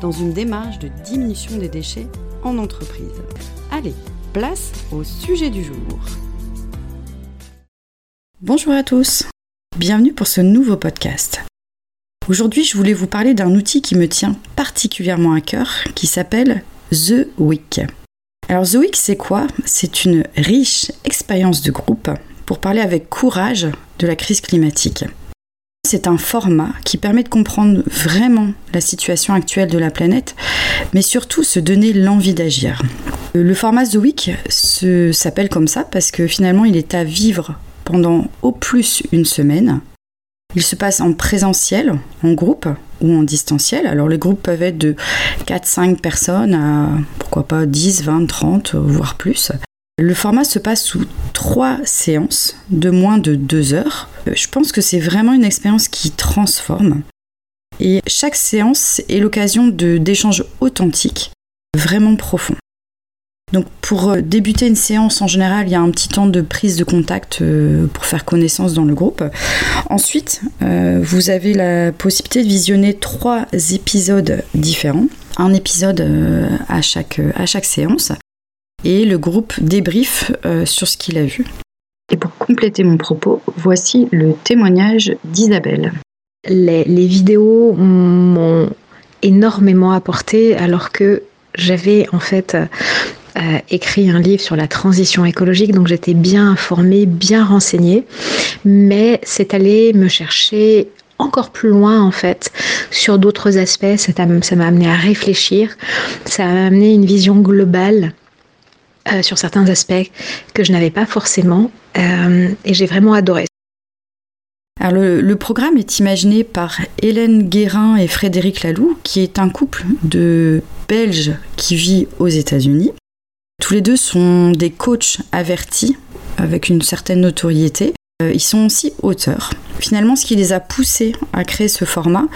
dans une démarche de diminution des déchets en entreprise. Allez, place au sujet du jour. Bonjour à tous, bienvenue pour ce nouveau podcast. Aujourd'hui, je voulais vous parler d'un outil qui me tient particulièrement à cœur, qui s'appelle The Week. Alors The Week, c'est quoi? C'est une riche expérience de groupe pour parler avec courage de la crise climatique. C'est un format qui permet de comprendre vraiment la situation actuelle de la planète, mais surtout se donner l'envie d'agir. Le format The Week s'appelle comme ça parce que finalement il est à vivre pendant au plus une semaine. Il se passe en présentiel, en groupe ou en distanciel. Alors les groupes peuvent être de 4-5 personnes à pourquoi pas 10, 20, 30, voire plus. Le format se passe sous trois séances de moins de deux heures. Euh, je pense que c'est vraiment une expérience qui transforme. Et chaque séance est l'occasion d'échanges authentiques, vraiment profonds. Donc pour euh, débuter une séance, en général, il y a un petit temps de prise de contact euh, pour faire connaissance dans le groupe. Ensuite, vous avez la possibilité de visionner trois épisodes différents, un épisode à chaque, à chaque séance et le groupe débrief euh, sur ce qu'il a vu. Et pour compléter mon propos, voici le témoignage d'Isabelle. Les, vidéos m'ont énormément apporté alors que j'avais en fait euh, écrit un livre sur la transition écologique, donc j'étais bien informée, bien renseignée, mais c'est allé me chercher encore plus loin en fait sur d'autres aspects, ça m'a amené à réfléchir, ça m'a amené une vision globale euh, sur certains aspects que je n'avais pas forcément euh, et j'ai vraiment adoré. Alors le, programme est imaginé par Hélène Guérin et Frédéric Laloux, qui est un couple de Belges qui vit aux États-Unis. Tous les deux sont des coachs avertis avec une certaine notoriété. Euh, ils sont aussi auteurs. Finalement, ce qui les a poussés à créer ce format,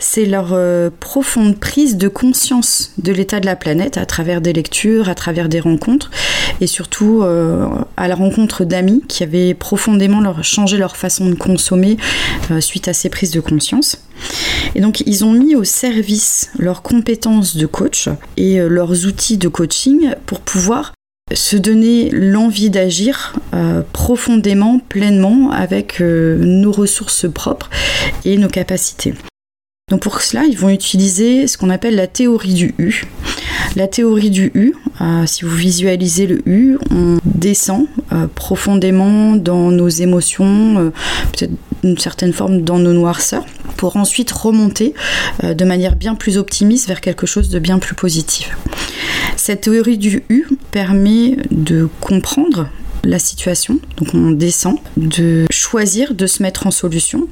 c'est leur euh, profonde prise de conscience de l'état de la planète à travers des lectures, à travers des rencontres, et surtout euh, à la rencontre d'amis qui avaient profondément changé leur façon de consommer suite à ces prises de conscience. Et donc, ils ont mis au service leurs compétences de coach et leurs outils de coaching pour pouvoir se donner l'envie d'agir euh, profondément, pleinement avec euh, nos ressources propres et nos capacités. Donc pour cela, ils vont utiliser ce qu'on appelle la théorie du U. La théorie du U, euh, si vous visualisez le U, on descend profondément dans nos émotions, peut-être une certaine forme dans nos noirceurs, pour ensuite remonter de manière bien plus optimiste vers quelque chose de bien plus positif. Cette théorie du U permet de comprendre la situation, donc on descend, de choisir de se mettre en solution.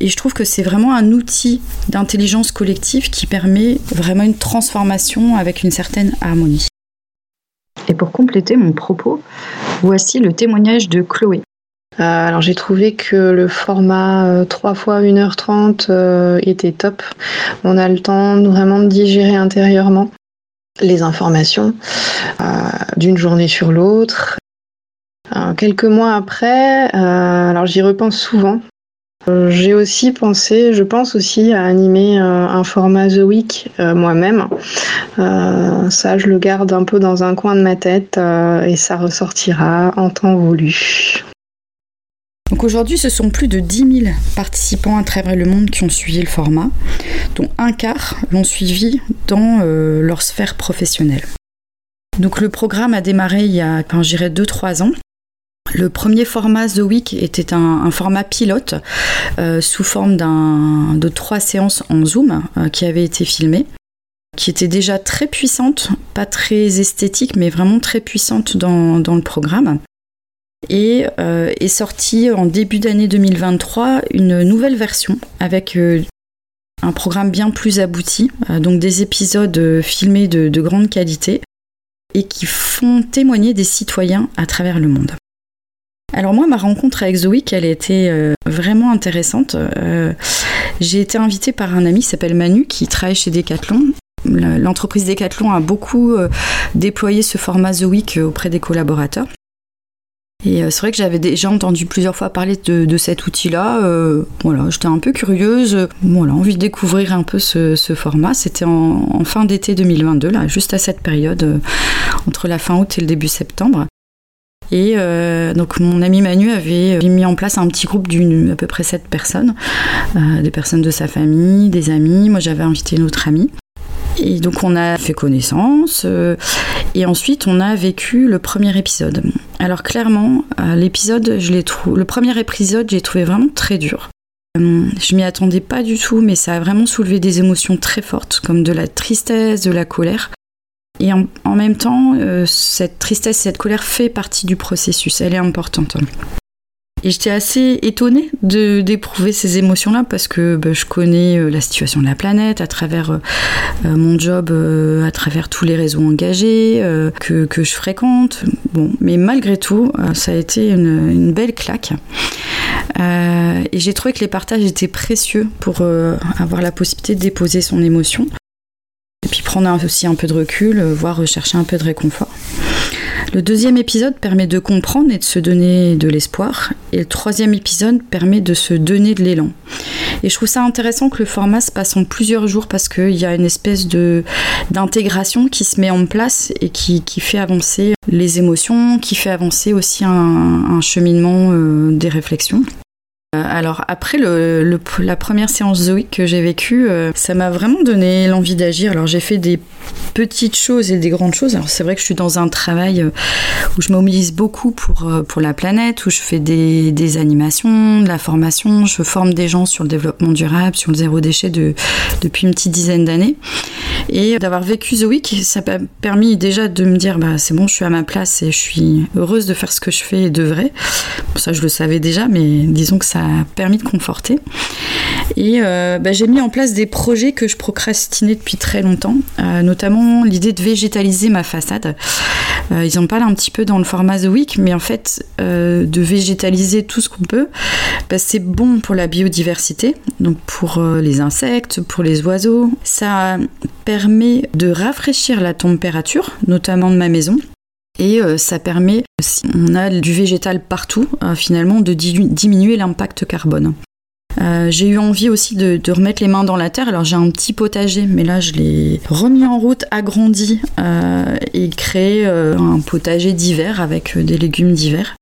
Et je trouve que c'est vraiment un outil d'intelligence collective qui permet vraiment une transformation avec une certaine harmonie. Et pour compléter mon propos, voici le témoignage de Chloé. Euh, alors j'ai trouvé que le format 3 euh, fois 1h30 euh, était top. On a le temps vraiment de digérer intérieurement les informations euh, d'une journée sur l'autre. Euh, quelques mois après, euh, alors j'y repense souvent. J'ai aussi pensé, je pense aussi à animer un format The Week moi-même. ça, je le garde un peu dans un coin de ma tête et ça ressortira en temps voulu. Aujourd'hui, ce sont plus de 10 000 participants à travers le monde qui ont suivi le format, dont un quart l'ont suivi dans euh, leur sphère professionnelle. Le programme a démarré il y a, quand j'irais, 2-3 ans. Le premier format The Week était un, format pilote euh, sous forme de trois séances en Zoom euh, qui avait été filmé qui était déjà très puissante, pas très esthétique, mais vraiment très puissante dans le programme et euh, est sortie en début d'année 2023 une nouvelle version avec euh, un programme bien plus abouti, donc des épisodes filmés de, de grande qualité et qui font témoigner des citoyens à travers le monde. Alors moi, ma rencontre avec Zoé, elle a été euh, vraiment intéressante. Euh, j'ai été invitée par un ami qui s'appelle Manu, qui travaille chez Decathlon. L'entreprise Decathlon a beaucoup euh, déployé ce format Zoic auprès des collaborateurs. Et c'est vrai que j'avais déjà entendu plusieurs fois parler de, cet outil-là. voilà, j'étais un peu curieuse. Voilà, envie de découvrir un peu ce, format. C'était en, fin d'été 2022, là, juste à cette période, entre la fin août et le début septembre. Et euh, donc mon ami Manu avait mis en place un petit groupe d'une à peu près sept personnes, euh, des personnes de sa famille, des amis. Moi j'avais invité une autre amie. Et donc on a fait connaissance euh, et ensuite on a vécu le premier épisode. Alors clairement, l'épisode, je l'ai le premier épisode, j'ai trouvé vraiment très dur. Je m'y attendais pas du tout, mais ça a vraiment soulevé des émotions très fortes, comme de la tristesse, de la colère. Et en, même temps, euh, cette tristesse, cette colère fait partie du processus, elle est importante. Et j'étais assez étonnée d'éprouver ces émotions-là parce que bah, je connais euh, la situation de la planète à travers euh, mon job, à travers tous les réseaux engagés que, je fréquente. Bon, mais malgré tout, ça a été une, une belle claque. et j'ai trouvé que les partages étaient précieux pour avoir la possibilité de déposer son émotion et puis prendre aussi un peu de recul, euh, voire rechercher un peu de réconfort. Le deuxième épisode permet de comprendre et de se donner de l'espoir. Et le troisième épisode permet de se donner de l'élan. Et je trouve ça intéressant que le format se passe en plusieurs jours parce qu'il y a une espèce d'intégration qui se met en place et qui, fait avancer les émotions, qui fait avancer aussi un, cheminement euh, des réflexions. Euh, alors après la première séance zoïque que j'ai vécue, euh, ça m'a vraiment donné l'envie d'agir. Alors j'ai fait des petites choses et des grandes choses. Alors c'est vrai que je suis dans un travail euh, où je mobilise beaucoup pour, pour la planète, où je fais des, animations, de la formation, je forme des gens sur le développement durable, sur le zéro déchet de, depuis une petite dizaine d'années. Et d'avoir vécu Zoïque, ça m'a permis déjà de me dire bah c'est bon, je suis à ma place et je suis heureuse de faire ce que je fais de vrai. Ça je le savais déjà, mais disons que ça permis de conforter. Et euh, bah, j'ai mis en place des projets que je procrastinais depuis très longtemps, euh, notamment l'idée de végétaliser ma façade. Euh, ils en parlent un petit peu dans le format The Week, mais en fait, de végétaliser tout ce qu'on peut, bah, c'est bon pour la biodiversité, donc pour les insectes, pour les oiseaux. Ça permet de rafraîchir la température, notamment de ma maison. Et euh, ça permet, si on a du végétal partout, euh, finalement, de diminuer l'impact carbone. Euh, j'ai eu envie aussi de, remettre les mains dans la terre. Alors j'ai un petit potager, mais là je l'ai remis en route, agrandi et créé un potager d'hiver avec des légumes d'hiver.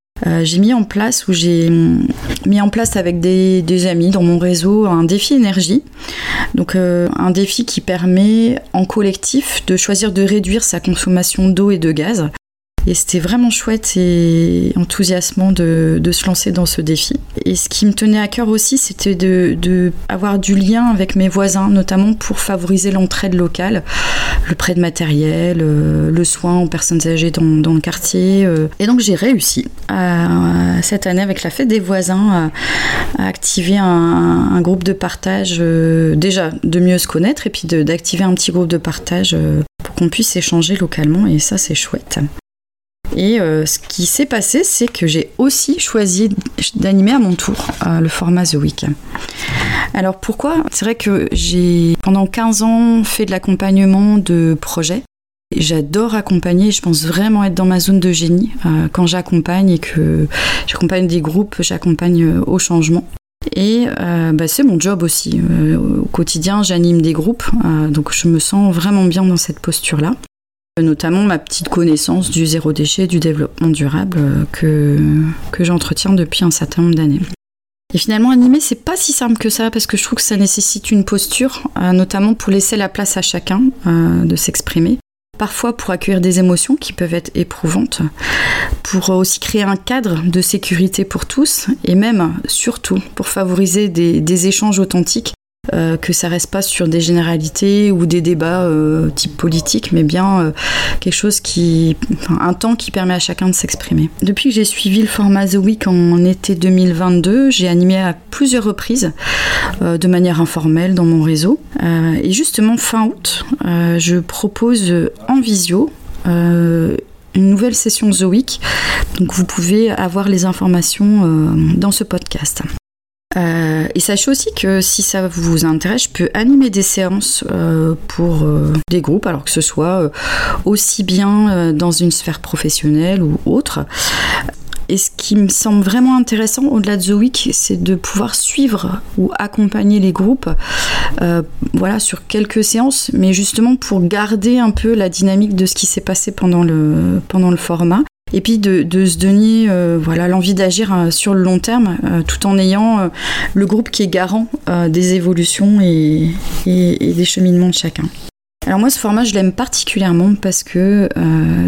j'ai mis en place ou j'ai mis en place avec des, des, amis dans mon réseau un défi énergie. Donc un défi qui permet en collectif de choisir de réduire sa consommation d'eau et de gaz et c'était vraiment chouette et enthousiasmant de, se lancer dans ce défi. Et ce qui me tenait à cœur aussi, c'était de, avoir du lien avec mes voisins, notamment pour favoriser l'entraide locale, le prêt de matériel, euh, le soin aux personnes âgées dans, le quartier. Euh. Et donc j'ai réussi cette année avec la fête des voisins à, activer un, un, groupe de partage, euh, déjà de mieux se connaître et puis d'activer un petit groupe de partage pour qu'on puisse échanger localement et ça c'est chouette. Et euh, ce qui s'est passé, c'est que j'ai aussi choisi d'animer à mon tour euh, le format The Week. Alors pourquoi? C'est vrai que j'ai pendant 15 ans fait de l'accompagnement de projets. J'adore accompagner, je pense vraiment être dans ma zone de génie euh, quand j'accompagne et que j'accompagne des groupes, j'accompagne au changement. Et bah, c'est mon job aussi. au quotidien, j'anime des groupes, donc je me sens vraiment bien dans cette posture-là notamment ma petite connaissance du zéro déchet, du développement durable euh, que, j'entretiens depuis un certain nombre d'années. Et finalement, animer, c'est pas si simple que ça parce que je trouve que ça nécessite une posture, euh, notamment pour laisser la place à chacun euh, de s'exprimer. Parfois pour accueillir des émotions qui peuvent être éprouvantes, pour aussi créer un cadre de sécurité pour tous et même, surtout, pour favoriser des échanges authentiques euh, que ça reste pas sur des généralités ou des débats euh, type politique, mais bien euh, quelque chose qui, un temps qui permet à chacun de s'exprimer. Depuis que j'ai suivi le format The Week en été 2022, j'ai animé à plusieurs reprises, de manière informelle dans mon réseau. et justement fin août, je propose en visio une nouvelle session The Week. Donc vous pouvez avoir les informations dans ce podcast. Euh, et sachez aussi que si ça vous intéresse, je peux animer des séances euh, pour euh, des groupes, alors que ce soit aussi bien dans une sphère professionnelle ou autre. Et ce qui me semble vraiment intéressant au-delà de The Week, c'est de pouvoir suivre ou accompagner les groupes voilà, sur quelques séances, mais justement pour garder un peu la dynamique de ce qui s'est passé pendant le, pendant le format et puis de, se donner euh, voilà l'envie d'agir euh, sur le long terme euh, tout en ayant le groupe qui est garant des évolutions et, des cheminements de chacun. Alors moi ce format je l'aime particulièrement parce que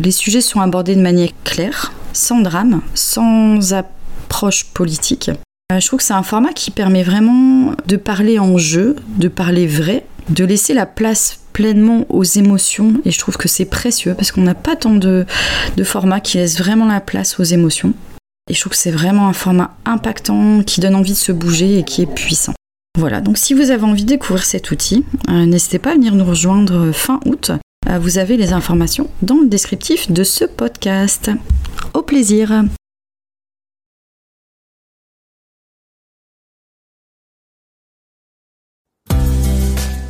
les sujets sont abordés de manière claire, sans drame, sans approche politique. je trouve que c'est un format qui permet vraiment de parler en jeu, de parler vrai, de laisser la place pleinement aux émotions et je trouve que c'est précieux parce qu'on n'a pas tant de, de formats qui laissent vraiment la place aux émotions. Et je trouve que c'est vraiment un format impactant qui donne envie de se bouger et qui est puissant. Voilà, donc si vous avez envie de découvrir cet outil, euh, n'hésitez pas à venir nous rejoindre fin août. Euh, vous avez les informations dans le descriptif de ce podcast. Au plaisir